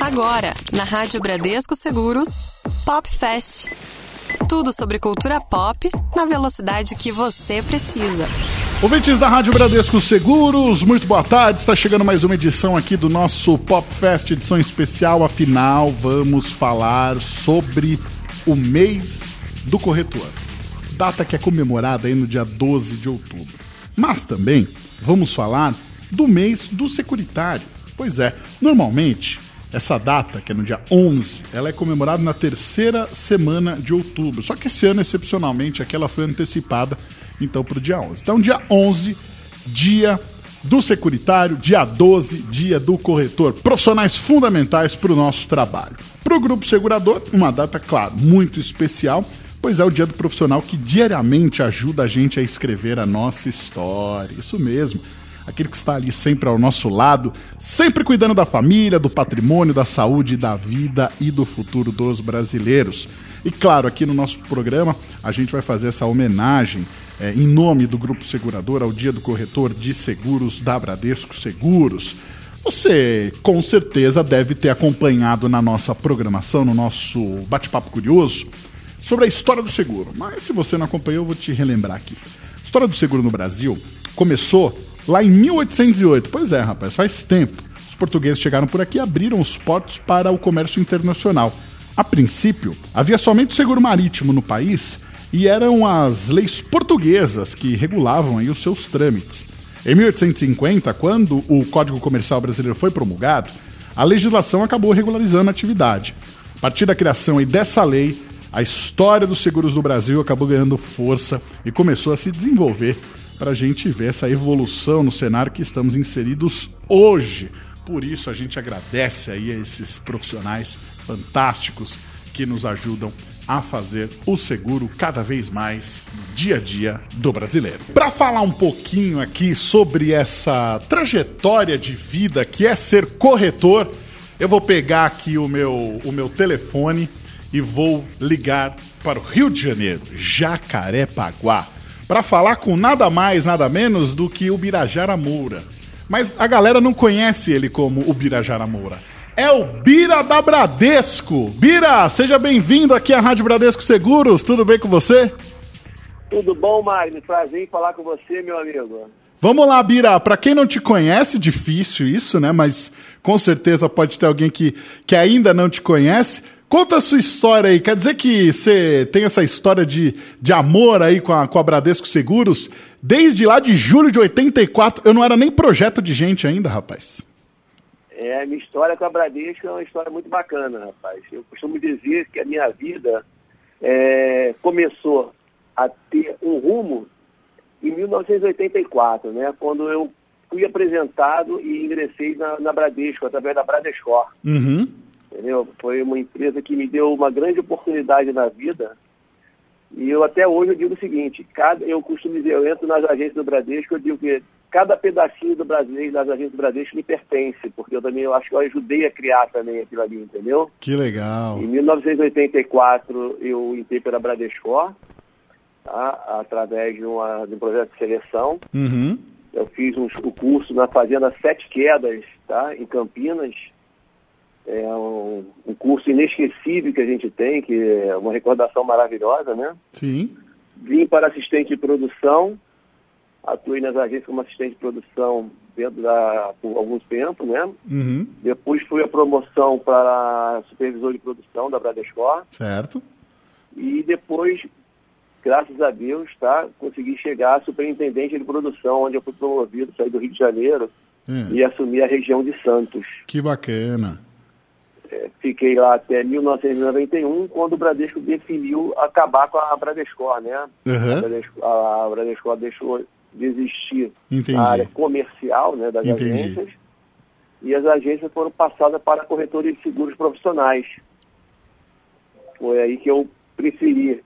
Agora, na Rádio Bradesco Seguros, Pop Fest. Tudo sobre cultura pop na velocidade que você precisa. Ouvintes da Rádio Bradesco Seguros, muito boa tarde. Está chegando mais uma edição aqui do nosso Pop Fest, edição especial. Afinal, vamos falar sobre o mês do corretor. Data que é comemorada aí no dia 12 de outubro. Mas também vamos falar do mês do securitário. Pois é, normalmente essa data, que é no dia 11, ela é comemorada na terceira semana de outubro. Só que esse ano, excepcionalmente, aquela foi antecipada, então, para o dia 11. Então, dia 11, dia do securitário, dia 12, dia do corretor. Profissionais fundamentais para o nosso trabalho. Para o grupo segurador, uma data, claro, muito especial, pois é o dia do profissional que diariamente ajuda a gente a escrever a nossa história. Isso mesmo aquele que está ali sempre ao nosso lado, sempre cuidando da família, do patrimônio, da saúde, da vida e do futuro dos brasileiros. E claro, aqui no nosso programa a gente vai fazer essa homenagem é, em nome do Grupo Segurador ao Dia do Corretor de Seguros da Bradesco Seguros. Você com certeza deve ter acompanhado na nossa programação, no nosso bate-papo curioso, sobre a história do seguro. Mas se você não acompanhou, eu vou te relembrar aqui. A história do seguro no Brasil começou lá em 1808. Pois é, rapaz, faz tempo. Os portugueses chegaram por aqui e abriram os portos para o comércio internacional. A princípio, havia somente seguro marítimo no país e eram as leis portuguesas que regulavam aí os seus trâmites. Em 1850, quando o Código Comercial Brasileiro foi promulgado, a legislação acabou regularizando a atividade. A partir da criação aí dessa lei, a história dos seguros do Brasil acabou ganhando força e começou a se desenvolver para a gente ver essa evolução no cenário que estamos inseridos hoje. Por isso a gente agradece aí a esses profissionais fantásticos que nos ajudam a fazer o seguro cada vez mais no dia a dia do brasileiro. Para falar um pouquinho aqui sobre essa trajetória de vida que é ser corretor, eu vou pegar aqui o meu, o meu telefone e vou ligar para o Rio de Janeiro, Jacarepaguá para falar com nada mais, nada menos do que o Birajara Moura. Mas a galera não conhece ele como o Birajara Moura. É o Bira da Bradesco. Bira, seja bem-vindo aqui à Rádio Bradesco Seguros. Tudo bem com você? Tudo bom, Magno? Prazer em falar com você, meu amigo. Vamos lá, Bira. Para quem não te conhece, difícil isso, né? Mas com certeza pode ter alguém que, que ainda não te conhece. Conta a sua história aí. Quer dizer que você tem essa história de, de amor aí com a, com a Bradesco Seguros desde lá de julho de 84. Eu não era nem projeto de gente ainda, rapaz. É, minha história com a Bradesco é uma história muito bacana, rapaz. Eu costumo dizer que a minha vida é, começou a ter um rumo em 1984, né? Quando eu fui apresentado e ingressei na, na Bradesco, através da Bradescor. Uhum entendeu? Foi uma empresa que me deu uma grande oportunidade na vida. E eu até hoje eu digo o seguinte, cada, eu costumo dizer, eu entro nas agências do Bradesco, eu digo que cada pedacinho do brasileiro, das agências do Bradesco me pertence, porque eu também eu acho que eu ajudei a criar também aquilo ali, entendeu? Que legal. Em 1984 eu entrei pela Bradesco, tá? através de, uma, de um projeto de seleção. Uhum. Eu fiz um, o curso na Fazenda Sete Quedas, tá? em Campinas, é um, um, curso inesquecível que a gente tem, que é uma recordação maravilhosa, né? Sim. Vim para assistente de produção, atuei nas agências como assistente de produção dentro da, por alguns tempos, né? Uhum. Depois fui a promoção para supervisor de produção da Bradescor. Certo. E depois, graças a Deus, tá, consegui chegar a superintendente de produção, onde eu fui promovido, saí do Rio de Janeiro hum. e assumi a região de Santos. Que bacana fiquei lá até 1991, quando o Bradesco definiu acabar com a Bradescor, né? Uhum. A, Bradesco, a Bradescor deixou de existir Entendi. a área comercial né, das Entendi. agências e as agências foram passadas para corretores de seguros profissionais. Foi aí que eu preferi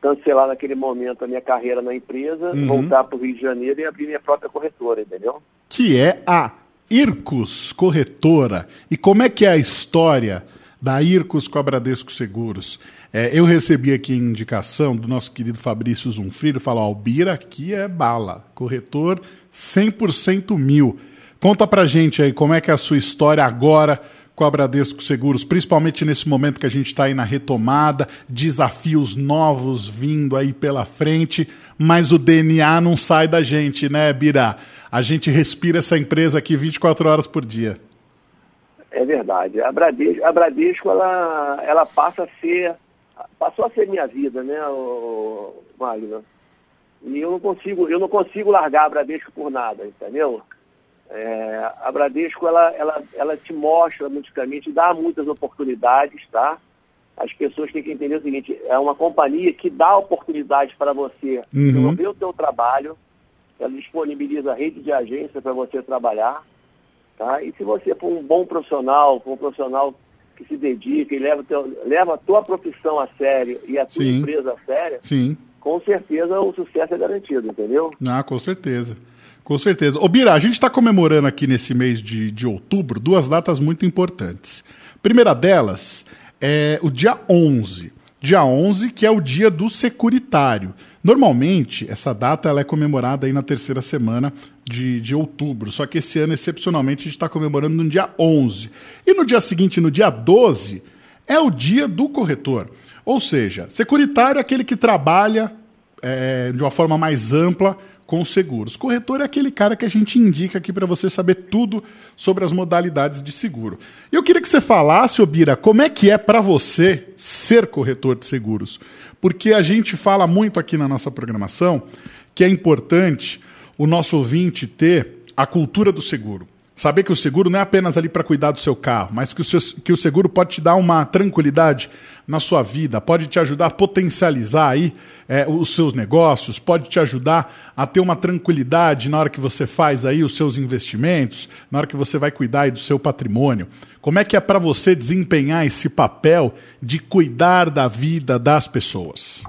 cancelar naquele momento a minha carreira na empresa, Uhum. voltar para o Rio de Janeiro e abrir minha própria corretora, entendeu? Que é a Ircus Corretora. E como é que é a história da Ircus com a Bradesco Seguros? É, eu recebi aqui a indicação do nosso querido Fabrício Zunfriro, falou, Albira, aqui é bala, corretor 100% mil. Conta pra gente aí como é que é a sua história agora com a Bradesco Seguros, principalmente nesse momento que a gente está aí na retomada, desafios novos vindo aí pela frente, mas o DNA não sai da gente, né, Bira? A gente respira essa empresa aqui 24 horas por dia. É verdade. A Bradesco, a Bradesco ela, ela passa a ser, passou a ser minha vida, né, Magno? E eu não consigo, eu não consigo largar a Bradesco por nada, entendeu? É, a Bradesco, ela, ela, ela te mostra multiplicamente, dá muitas oportunidades, tá? As pessoas têm que entender o seguinte, é uma companhia que dá oportunidades para você uhum. desenvolver o seu trabalho, ela disponibiliza a rede de agência para você trabalhar, tá? E se você for um bom profissional, for um profissional que se dedica e leva, teu, leva a tua profissão a sério e a tua Sim. empresa a sério, Sim. com certeza o sucesso é garantido, entendeu? Ah, com certeza. Com certeza. Ô, Bira, a gente está comemorando aqui nesse mês de, de outubro duas datas muito importantes. primeira delas é o dia 11. Dia 11, que é o dia do securitário. Normalmente, essa data ela é comemorada aí na terceira semana de, de outubro, só que esse ano, excepcionalmente, a gente está comemorando no dia 11. E no dia seguinte, no dia 12, é o dia do corretor. Ou seja, securitário é aquele que trabalha é, de uma forma mais ampla com seguros. Corretor é aquele cara que a gente indica aqui para você saber tudo sobre as modalidades de seguro. Eu queria que você falasse, Obira, como é que é para você ser corretor de seguros? Porque a gente fala muito aqui na nossa programação que é importante o nosso ouvinte ter a cultura do seguro. Saber que o seguro não é apenas ali para cuidar do seu carro, mas que o, seu, que o seguro pode te dar uma tranquilidade na sua vida, pode te ajudar a potencializar aí é, os seus negócios, pode te ajudar a ter uma tranquilidade na hora que você faz aí os seus investimentos, na hora que você vai cuidar aí do seu patrimônio. Como é que é para você desempenhar esse papel de cuidar da vida das pessoas?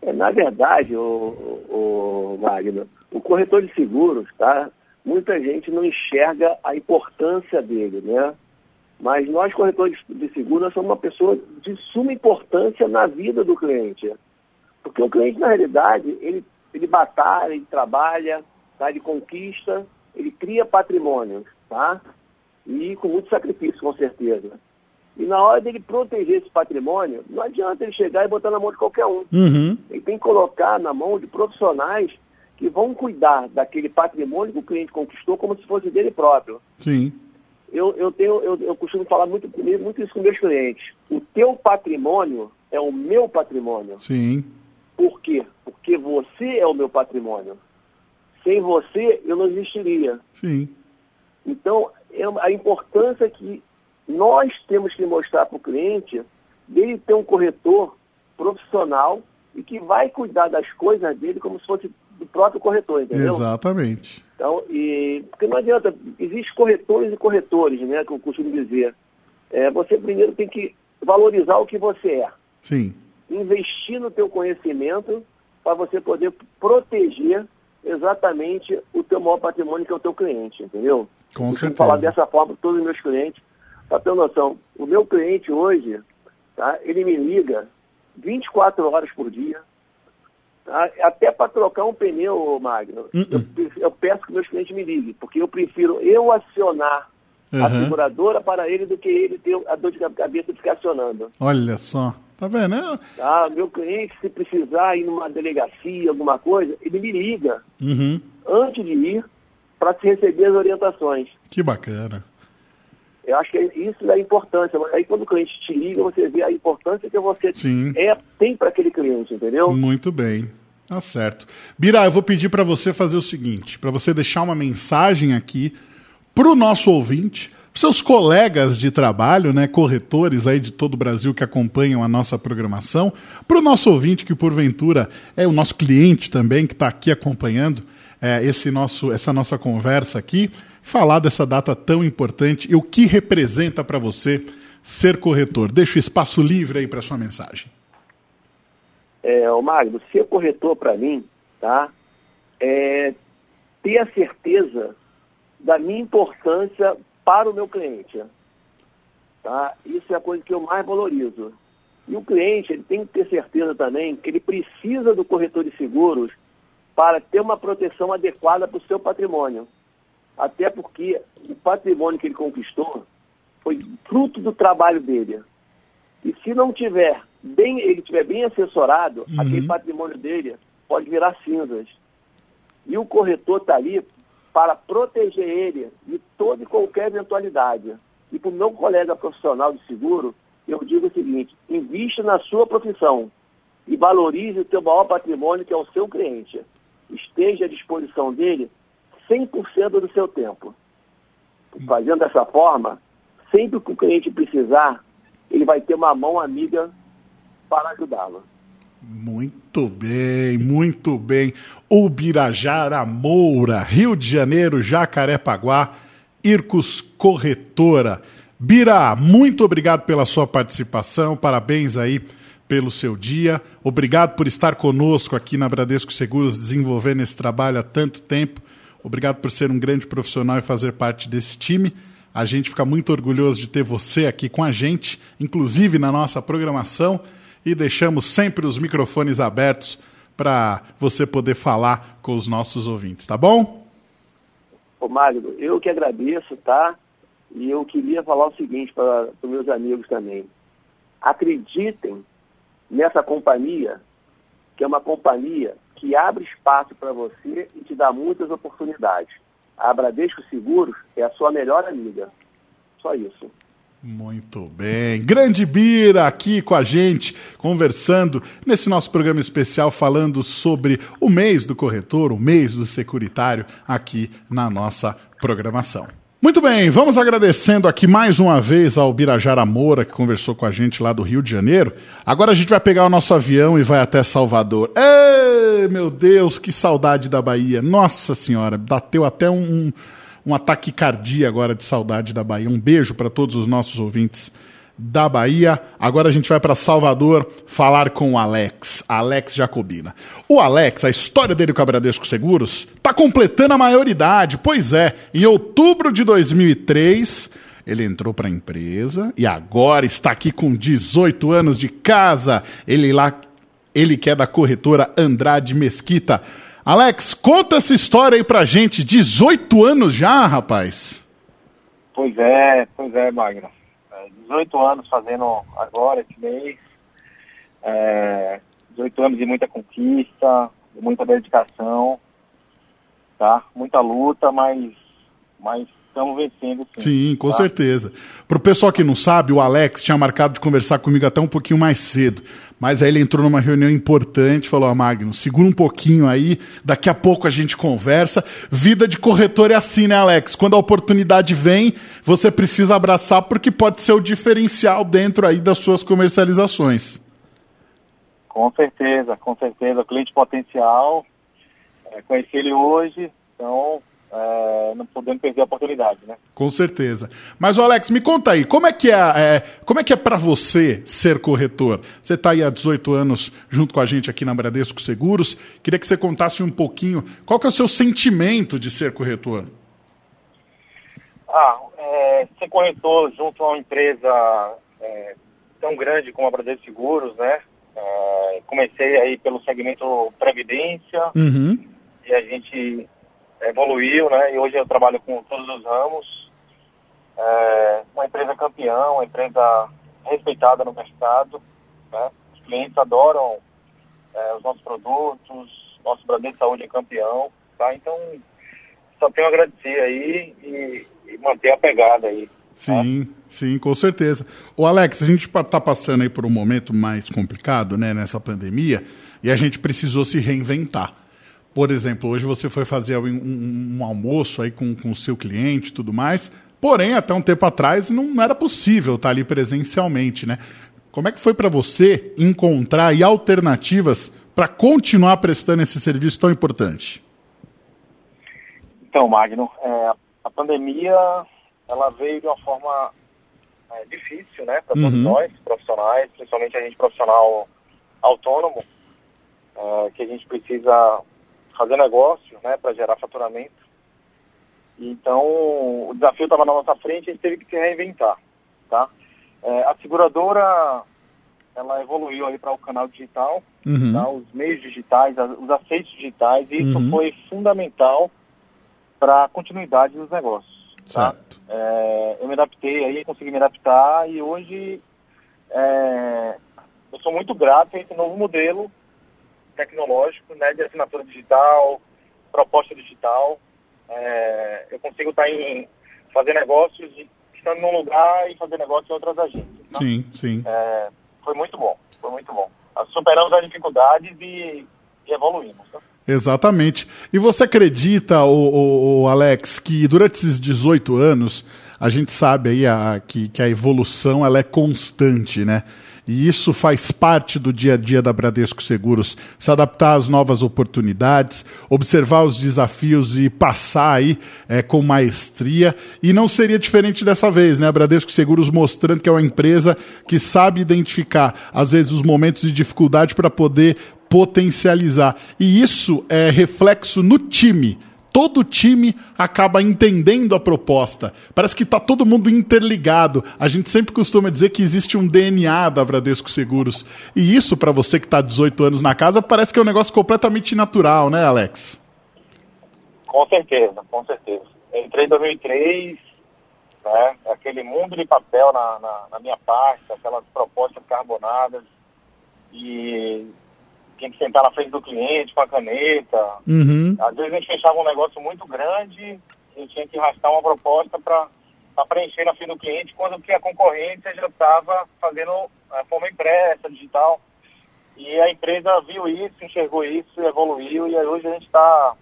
É, na verdade, o, o, Magno, o corretor de seguros, tá? Muita gente não enxerga a importância dele, né? Mas nós, corretores de seguros, somos uma pessoa de suma importância na vida do cliente. Porque o cliente, na realidade, ele, ele batalha, ele trabalha, tá? ele conquista, ele cria patrimônio, tá? E com muito sacrifício, com certeza. E na hora dele proteger esse patrimônio, não adianta ele chegar e botar na mão de qualquer um. Uhum. Ele tem que colocar na mão de profissionais que vão cuidar daquele patrimônio que o cliente conquistou como se fosse dele próprio. Sim. Eu, eu, tenho, eu, eu costumo falar muito comigo, muito isso com meus clientes. O teu patrimônio é o meu patrimônio. Sim. Por quê? Porque você é o meu patrimônio. Sem você, eu não existiria. Sim. Então, é a importância que nós temos que mostrar para o cliente dele ter um corretor profissional e que vai cuidar das coisas dele como se fosse do próprio corretor, entendeu? Exatamente. Então, e, porque não adianta, existem corretores e corretores, né, que eu costumo dizer. É, você primeiro tem que valorizar o que você é. Sim. Investir no teu conhecimento para você poder proteger exatamente o teu maior patrimônio, que é o teu cliente, entendeu? Com eu certeza. falar dessa forma para todos os meus clientes. Para ter noção, o meu cliente hoje, tá, ele me liga 24 horas por dia, até para trocar um pneu, Magno, uh -uh. Eu, eu, peço que meus clientes me liguem, porque eu prefiro eu acionar uhum. a seguradora para ele do que ele ter a dor de cabeça de ficar acionando. Olha só, tá vendo? É... Ah, meu cliente, se precisar ir numa delegacia, alguma coisa, ele me liga uhum. antes de ir para se receber as orientações. Que bacana. Eu acho que isso é a importância. Aí quando o cliente te liga, você vê a importância que você é, tem para aquele cliente, entendeu? Muito bem. Tá certo. Bira, eu vou pedir para você fazer o seguinte, para você deixar uma mensagem aqui para o nosso ouvinte, seus colegas de trabalho, né, corretores aí de todo o Brasil que acompanham a nossa programação, para o nosso ouvinte que porventura é o nosso cliente também que está aqui acompanhando é, esse nosso, essa nossa conversa aqui falar dessa data tão importante e o que representa para você ser corretor. Deixa o espaço livre aí para sua mensagem. É, o Magno, ser corretor para mim, tá? É ter a certeza da minha importância para o meu cliente. Tá? Isso é a coisa que eu mais valorizo. E o cliente ele tem que ter certeza também que ele precisa do corretor de seguros para ter uma proteção adequada para o seu patrimônio. Até porque o patrimônio que ele conquistou, foi fruto do trabalho dele. E se não tiver bem, ele tiver bem assessorado, uhum. aquele patrimônio dele pode virar cinzas. E o corretor está ali para proteger ele de toda e qualquer eventualidade. E para o meu colega profissional de seguro, eu digo o seguinte, invista na sua profissão e valorize o teu maior patrimônio, que é o seu cliente. Esteja à disposição dele 100% do seu tempo. Fazendo dessa forma, sempre que o cliente precisar, ele vai ter uma mão amiga para ajudá-lo. Muito bem, muito bem. Ubirajara Moura, Rio de Janeiro, Jacarepaguá, Ircos Corretora. Bira, muito obrigado pela sua participação, parabéns aí pelo seu dia. Obrigado por estar conosco aqui na Bradesco Seguros, desenvolvendo esse trabalho há tanto tempo. Obrigado por ser um grande profissional e fazer parte desse time. A gente fica muito orgulhoso de ter você aqui com a gente, inclusive na nossa programação, e deixamos sempre os microfones abertos para você poder falar com os nossos ouvintes, tá bom? Ô Magno, eu que agradeço, tá? E eu queria falar o seguinte para os meus amigos também. Acreditem nessa companhia, que é uma companhia que abre espaço para você e te dá muitas oportunidades. A Bradesco Seguros é a sua melhor amiga. Só isso. Muito bem. Grande Bira aqui com a gente, conversando nesse nosso programa especial, falando sobre o mês do corretor, o mês do securitário, aqui na nossa programação. Muito bem, vamos agradecendo aqui mais uma vez ao Birajara Moura, que conversou com a gente lá do Rio de Janeiro. Agora a gente vai pegar o nosso avião e vai até Salvador. Ei, meu Deus, que saudade da Bahia. Nossa Senhora, bateu até um, um ataque cardíaco agora de saudade da Bahia. Um beijo para todos os nossos ouvintes da Bahia. Agora a gente vai para Salvador falar com o Alex, Alex Jacobina. O Alex, a história dele com a Bradesco Seguros, está completando a maioridade. Pois é, em outubro de 2003, ele entrou para a empresa e agora está aqui com 18 anos de casa. Ele lá, ele que é da corretora Andrade Mesquita. Alex, conta essa história aí pra gente. 18 anos já, rapaz. Pois é, pois é, Magno. 18 anos fazendo agora, esse mês. É, 18 anos de muita conquista, de muita dedicação, tá? Muita luta, mas, mas estamos vencendo sim. Sim, com tá? certeza. Para o pessoal que não sabe, o Alex tinha marcado de conversar comigo até um pouquinho mais cedo. Mas aí ele entrou numa reunião importante, falou: ah, Magno, segura um pouquinho aí, daqui a pouco a gente conversa. Vida de corretor é assim, né, Alex? Quando a oportunidade vem, você precisa abraçar porque pode ser o diferencial dentro aí das suas comercializações. Com certeza, com certeza. Cliente potencial, é, conheci ele hoje, então é, não podendo perder a oportunidade, né? Com certeza. Mas, Alex, me conta aí, como é que é, é como é que é para você ser corretor? Você está aí há 18 anos junto com a gente aqui na Bradesco Seguros. Queria que você contasse um pouquinho qual que é o seu sentimento de ser corretor. Ah, é, ser corretor junto a uma empresa é, tão grande como a Bradesco Seguros, né? Comecei aí pelo segmento Previdência uhum. e a gente evoluiu, né? E hoje eu trabalho com todos os ramos. É uma empresa campeã, uma empresa respeitada no mercado. Né? Os clientes adoram é, os nossos produtos, nosso Bradesco Saúde é campeão. Tá? Então, só tenho a agradecer aí e, e manter a pegada aí. Tá? Sim, sim, com certeza. O Alex, a gente está passando aí por um momento mais complicado, né, nessa pandemia, e a gente precisou se reinventar. Por exemplo, hoje você foi fazer um, um, um almoço aí com o seu cliente e tudo mais, porém, até um tempo atrás não era possível estar ali presencialmente, né? Como é que foi para você encontrar aí alternativas para continuar prestando esse serviço tão importante? Então, Magno, é, a pandemia ela veio de uma forma é, difícil, né, para todos uhum. nós, profissionais, principalmente a gente profissional autônomo, é, que a gente precisa fazer negócio, né, para gerar faturamento. Então, o desafio estava na nossa frente, a gente teve que se reinventar, tá? É, a seguradora, ela evoluiu aí para o canal digital, uhum. tá? os meios digitais, os aceitos digitais, e isso uhum. foi fundamental para a continuidade dos negócios. Tá? É, eu me adaptei aí, consegui me adaptar e hoje é, eu sou muito grato a esse novo modelo tecnológico, né, de assinatura digital, proposta digital. É, eu consigo estar em fazer negócios estando num lugar e fazer negócio em outras agências. Tá? Sim, sim. É, foi muito bom, foi muito bom. Superamos as dificuldades e, e evoluímos. Tá? Exatamente. E você acredita, o, Alex, que durante esses 18 anos a gente sabe aí a, que, que a evolução ela é constante, né? E isso faz parte do dia a dia da Bradesco Seguros, se adaptar às novas oportunidades, observar os desafios e passar aí é, com maestria. E não seria diferente dessa vez, né? A Bradesco Seguros mostrando que é uma empresa que sabe identificar, às vezes, os momentos de dificuldade para poder potencializar. E isso é reflexo no time. Todo time acaba entendendo a proposta. Parece que está todo mundo interligado. A gente sempre costuma dizer que existe um DNA da Bradesco Seguros. E isso, para você que está 18 anos na casa, parece que é um negócio completamente natural, né, Alex? Com certeza, com certeza. Entrei em 2003, né, aquele mundo de papel na, na, na minha parte, aquelas propostas carbonadas. E tinha que sentar na frente do cliente com a caneta. Uhum. Às vezes a gente fechava um negócio muito grande, a gente tinha que arrastar uma proposta para preencher na frente do cliente, quando que a concorrência já estava fazendo a forma impressa, digital. E a empresa viu isso, enxergou isso, evoluiu e hoje a gente está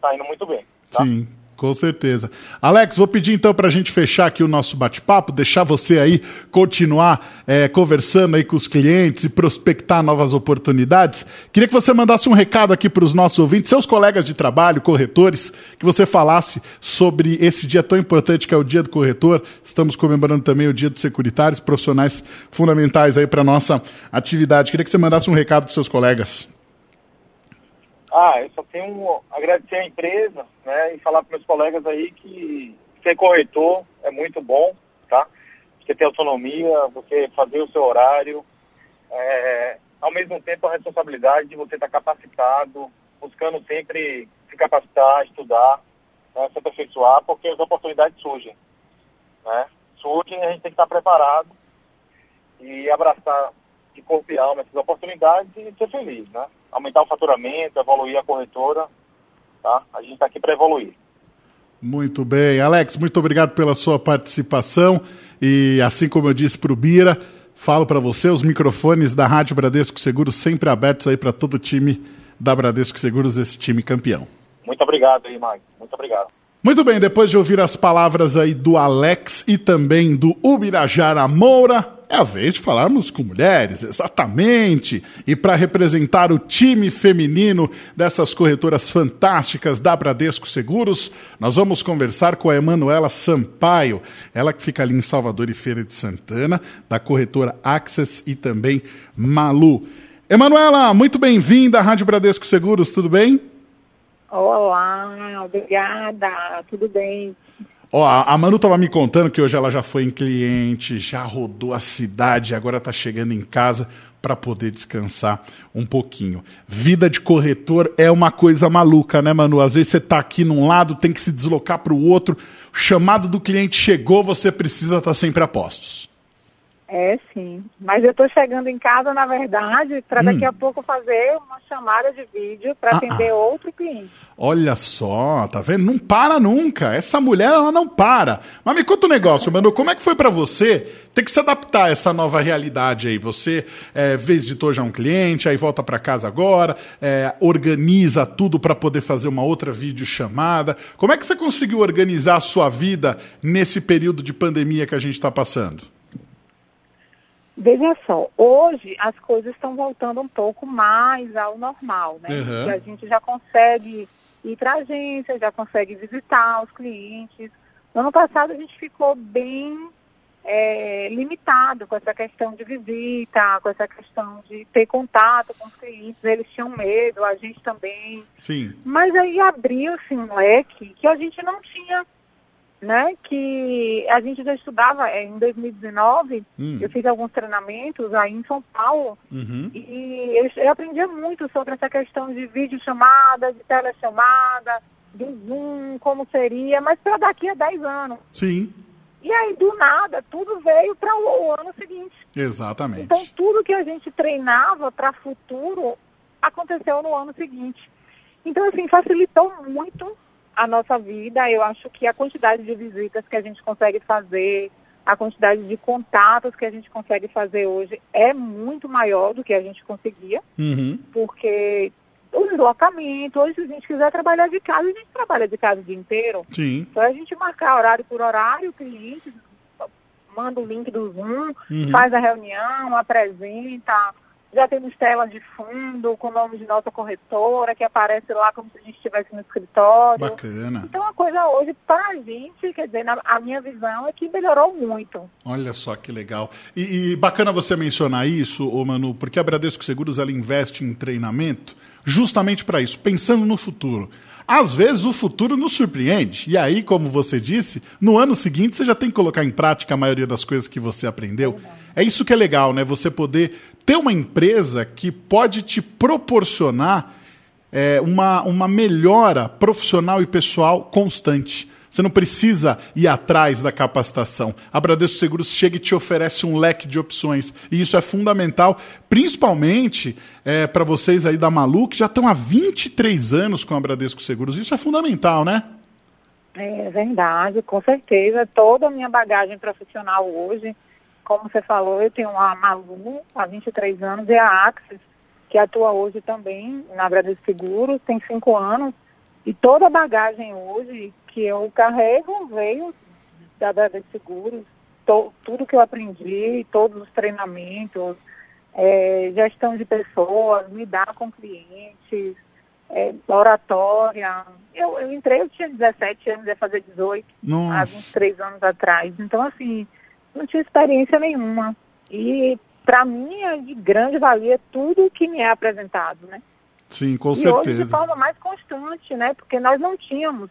tá indo muito bem. Tá? Sim. Com certeza. Alex, vou pedir então para a gente fechar aqui o nosso bate-papo, deixar você aí continuar é, conversando aí com os clientes e prospectar novas oportunidades. Queria que você mandasse um recado aqui para os nossos ouvintes, seus colegas de trabalho, corretores, que você falasse sobre esse dia tão importante que é o Dia do Corretor. Estamos comemorando também o Dia dos Securitários, profissionais fundamentais aí para nossa atividade. Queria que você mandasse um recado para seus colegas. Ah, eu só tenho a agradecer a empresa, né, e falar para meus colegas aí que ser corretor é muito bom, tá? Você ter autonomia, você fazer o seu horário, é, ao mesmo tempo a responsabilidade de você estar tá capacitado, buscando sempre se capacitar, estudar, né, se aperfeiçoar, porque as oportunidades surgem, né? Surgem a gente tem que estar preparado e abraçar de corpo e alma essas oportunidades e ser feliz, né? Aumentar o faturamento, evoluir a corretora, tá? A gente está aqui para evoluir. Muito bem. Alex, muito obrigado pela sua participação e assim como eu disse para o Bira, falo para você, os microfones da Rádio Bradesco Seguros sempre abertos aí para todo o time da Bradesco Seguros, esse time campeão. Muito obrigado aí, Mike. Muito obrigado. Muito bem, depois de ouvir as palavras aí do Alex e também do Ubirajara Moura, é a vez de falarmos com mulheres, exatamente. E para representar o time feminino dessas corretoras fantásticas da Bradesco Seguros, nós vamos conversar com a Emanuela Sampaio, ela que fica ali em Salvador e Feira de Santana, da corretora Access e também Malu. Emanuela, muito bem-vinda à Rádio Bradesco Seguros, tudo bem? Olá, obrigada, tudo bem. Ó, a Manu tava me contando que hoje ela já foi em cliente, já rodou a cidade, agora tá chegando em casa para poder descansar um pouquinho. Vida de corretor é uma coisa maluca, né, Manu? Às vezes você tá aqui num lado, tem que se deslocar para o outro, o chamado do cliente chegou, você precisa estar tá sempre a postos. É, sim. Mas eu estou chegando em casa, na verdade, para daqui hum. a pouco fazer uma chamada de vídeo para ah, atender ah. outro cliente. Olha só, tá vendo? Não para nunca. Essa mulher, ela não para. Mas me conta um negócio, Manu, como é que foi para você ter que se adaptar a essa nova realidade aí? Você é, visitou já um cliente, aí volta para casa agora, é, organiza tudo para poder fazer uma outra videochamada. Como é que você conseguiu organizar a sua vida nesse período de pandemia que a gente está passando? Veja só, hoje as coisas estão voltando um pouco mais ao normal, né? Uhum. Que a gente já consegue ir para a agência, já consegue visitar os clientes. No ano passado a gente ficou bem é, limitado com essa questão de visita, com essa questão de ter contato com os clientes. Eles tinham medo, a gente também. Sim. Mas aí abriu-se um leque que a gente não tinha né, que a gente já estudava é, em 2019, hum. eu fiz alguns treinamentos aí em São Paulo uhum. e eu, eu aprendia muito sobre essa questão de videochamada, de telechamada, do Zoom, como seria, mas para daqui a 10 anos. Sim. E aí, do nada, tudo veio para o ano seguinte. Exatamente. Então, tudo que a gente treinava para futuro aconteceu no ano seguinte. Então, assim, facilitou muito a nossa vida. Eu acho que a quantidade de visitas que a gente consegue fazer, a quantidade de contatos que a gente consegue fazer hoje é muito maior do que a gente conseguia, uhum. porque o deslocamento, hoje se a gente quiser trabalhar de casa, a gente trabalha de casa o dia inteiro. Sim. Só a gente marcar horário por horário, o cliente manda o link do Zoom, uhum. faz a reunião, apresenta, já temos tela de fundo com o nome de nossa corretora, que aparece lá como se a gente estivesse no escritório. Bacana. Então a coisa hoje, para a gente, quer dizer, na, a minha visão é que melhorou muito. Olha só que legal. E, e bacana você mencionar isso, ô Manu, porque a Bradesco Seguros ela investe em treinamento justamente para isso, pensando no futuro. Às vezes o futuro nos surpreende. E aí, como você disse, no ano seguinte você já tem que colocar em prática a maioria das coisas que você aprendeu. É isso que é legal, né? Você poder ter uma empresa que pode te proporcionar é, uma, uma melhora profissional e pessoal constante. Você não precisa ir atrás da capacitação. A Bradesco Seguros chega e te oferece um leque de opções. E isso é fundamental, principalmente é, para vocês aí da Malu, que já estão há 23 anos com a Bradesco Seguros. Isso é fundamental, né? É verdade, com certeza. Toda a minha bagagem profissional hoje, como você falou, eu tenho a Malu há 23 anos e a Axis, que atua hoje também na Bradesco Seguros, tem cinco anos. E toda a bagagem hoje que eu carrego veio da Seguros, to, tudo que eu aprendi, todos os treinamentos, é, gestão de pessoas, lidar com clientes, é, oratória. Eu, eu entrei, eu tinha 17 anos, ia fazer 18, Nossa. há 23 anos atrás. Então, assim, não tinha experiência nenhuma. E, para mim, é de grande valia tudo que me é apresentado, né? Sim, com e certeza. hoje de forma mais constante, né? Porque nós não tínhamos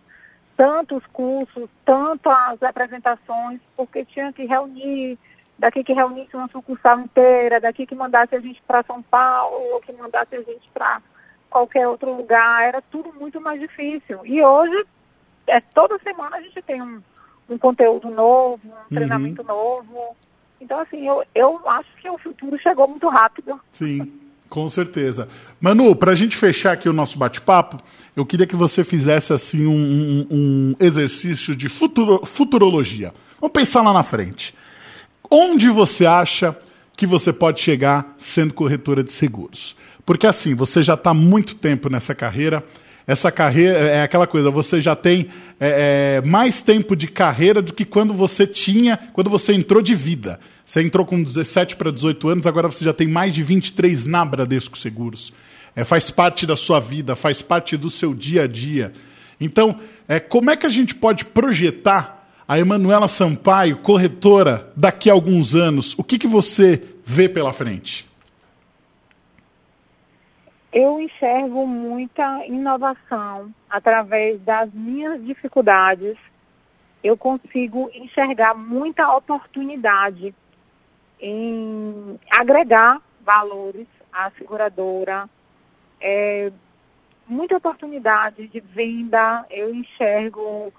tantos cursos, tantas apresentações, porque tinha que reunir, daqui que reunisse uma sucursal inteira, daqui que mandasse a gente para São Paulo, ou que mandasse a gente para qualquer outro lugar, era tudo muito mais difícil. E hoje, é, toda semana a gente tem um, um conteúdo novo, um uhum. treinamento novo. Então, assim, eu, eu acho que o futuro chegou muito rápido. Sim. Com certeza. Manu, para a gente fechar aqui o nosso bate-papo, eu queria que você fizesse assim um, um, um exercício de futuro, futurologia. Vamos pensar lá na frente. Onde você acha que você pode chegar sendo corretora de seguros? Porque assim, você já está muito tempo nessa carreira. Essa carreira é aquela coisa, você já tem é, é, mais tempo de carreira do que quando você tinha, quando você entrou de vida. Você entrou com 17 para 18 anos, agora você já tem mais de 23 na Bradesco Seguros. É, faz parte da sua vida, faz parte do seu dia a dia. Então, é, como é que a gente pode projetar a Emanuela Sampaio, corretora, daqui a alguns anos? O que, que você vê pela frente? Eu enxergo muita inovação através das minhas dificuldades. Eu consigo enxergar muita oportunidade em agregar valores à seguradora, é, muita oportunidade de venda, eu enxergo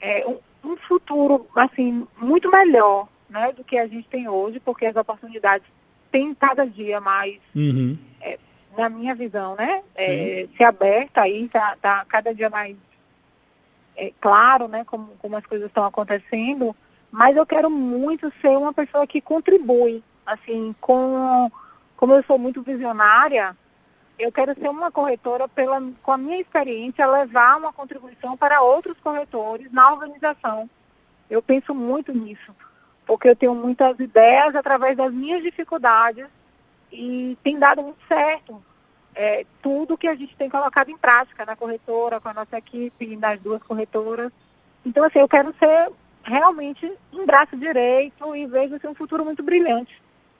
é, um, um, futuro assim muito melhor né, do que a gente tem hoje, porque as oportunidades têm cada dia mais, uhum. é, na minha visão, né, é, se aberta aí, tá, tá cada dia mais é, claro, né, como, como as coisas estão acontecendo, mas eu quero muito ser uma pessoa que contribui, assim, com como eu sou muito visionária, eu quero ser uma corretora pela, com a minha experiência levar uma contribuição para outros corretores na organização. Eu penso muito nisso, porque eu tenho muitas ideias através das minhas dificuldades e tem dado muito certo. É, tudo que a gente tem colocado em prática na corretora, com a nossa equipe, nas duas corretoras. Então, assim, eu quero ser realmente um braço direito e vejo assim, um futuro muito brilhante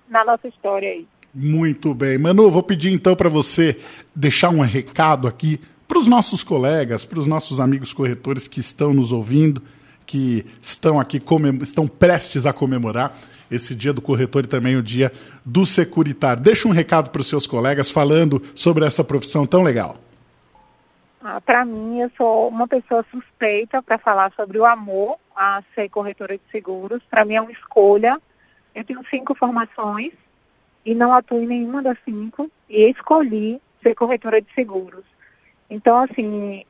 na nossa história aí. Muito bem. Manu, vou pedir então para você deixar um recado aqui para os nossos colegas, para os nossos amigos corretores que estão nos ouvindo, que estão aqui, estão prestes a comemorar esse dia do corretor e também o dia do securitário. Deixa um recado para os seus colegas falando sobre essa profissão tão legal. Ah, para mim, eu sou uma pessoa suspeita para falar sobre o amor a ser corretora de seguros. Para mim é uma escolha. Eu tenho cinco formações e não atuo em nenhuma das cinco e escolhi ser corretora de seguros. Então, assim,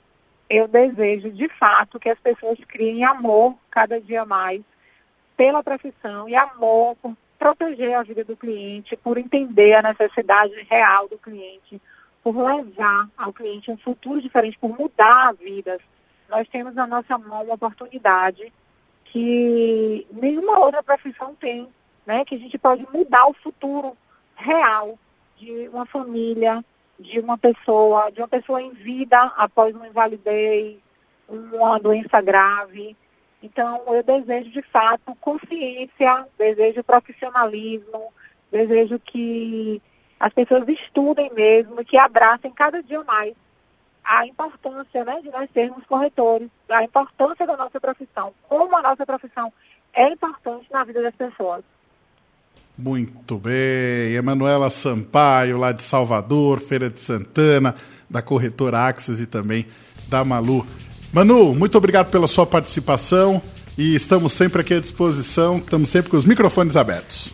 eu desejo de fato que as pessoas criem amor cada dia mais pela profissão e amor por proteger a vida do cliente, por entender a necessidade real do cliente, por levar ao cliente um futuro diferente, por mudar vidas. Nós temos na nossa mão uma oportunidade que nenhuma outra profissão tem, né? Que a gente pode mudar o futuro real de uma família, de uma pessoa, de uma pessoa em vida após uma invalidez, uma doença grave. Então, eu desejo de fato consciência, desejo profissionalismo, desejo que as pessoas estudem mesmo, que abracem cada dia mais a importância né, de nós sermos corretores, a importância da nossa profissão, como a nossa profissão é importante na vida das pessoas. Muito bem. Emanuela Sampaio, lá de Salvador, Feira de Santana, da corretora Axis e também da Malu. Manu, muito obrigado pela sua participação e estamos sempre aqui à disposição, estamos sempre com os microfones abertos.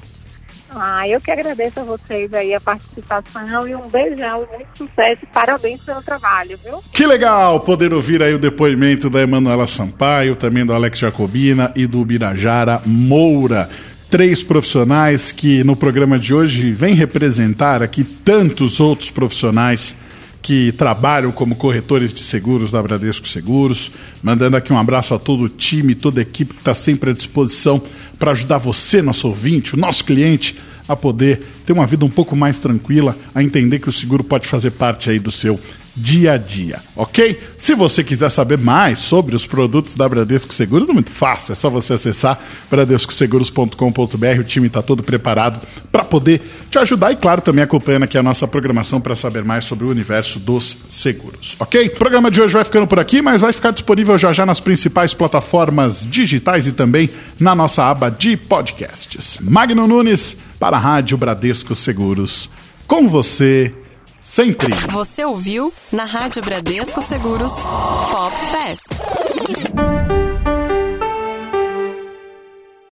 Ah, eu que agradeço a vocês aí a participação e um beijão, muito sucesso e parabéns pelo trabalho, viu? Que legal poder ouvir aí o depoimento da Emanuela Sampaio, também do Alex Jacobina e do Birajara Moura três profissionais que no programa de hoje vêm representar aqui tantos outros profissionais que trabalham como corretores de seguros da Bradesco Seguros. Mandando aqui um abraço a todo o time, toda a equipe que está sempre à disposição para ajudar você, nosso ouvinte, o nosso cliente, a poder ter uma vida um pouco mais tranquila, a entender que o seguro pode fazer parte aí do seu dia a dia, ok? Se você quiser saber mais sobre os produtos da Bradesco Seguros, é muito fácil, é só você acessar bradescoseguros.com.br, o time está todo preparado para poder te ajudar e, claro, também acompanhando aqui a nossa programação para saber mais sobre o universo dos seguros, ok? O programa de hoje vai ficando por aqui, mas vai ficar disponível já já nas principais plataformas digitais e também na nossa aba de podcasts. Magno Nunes para a Rádio Bradesco Seguros. Com você sempre. Você ouviu na Rádio Bradesco Seguros Pop Fest.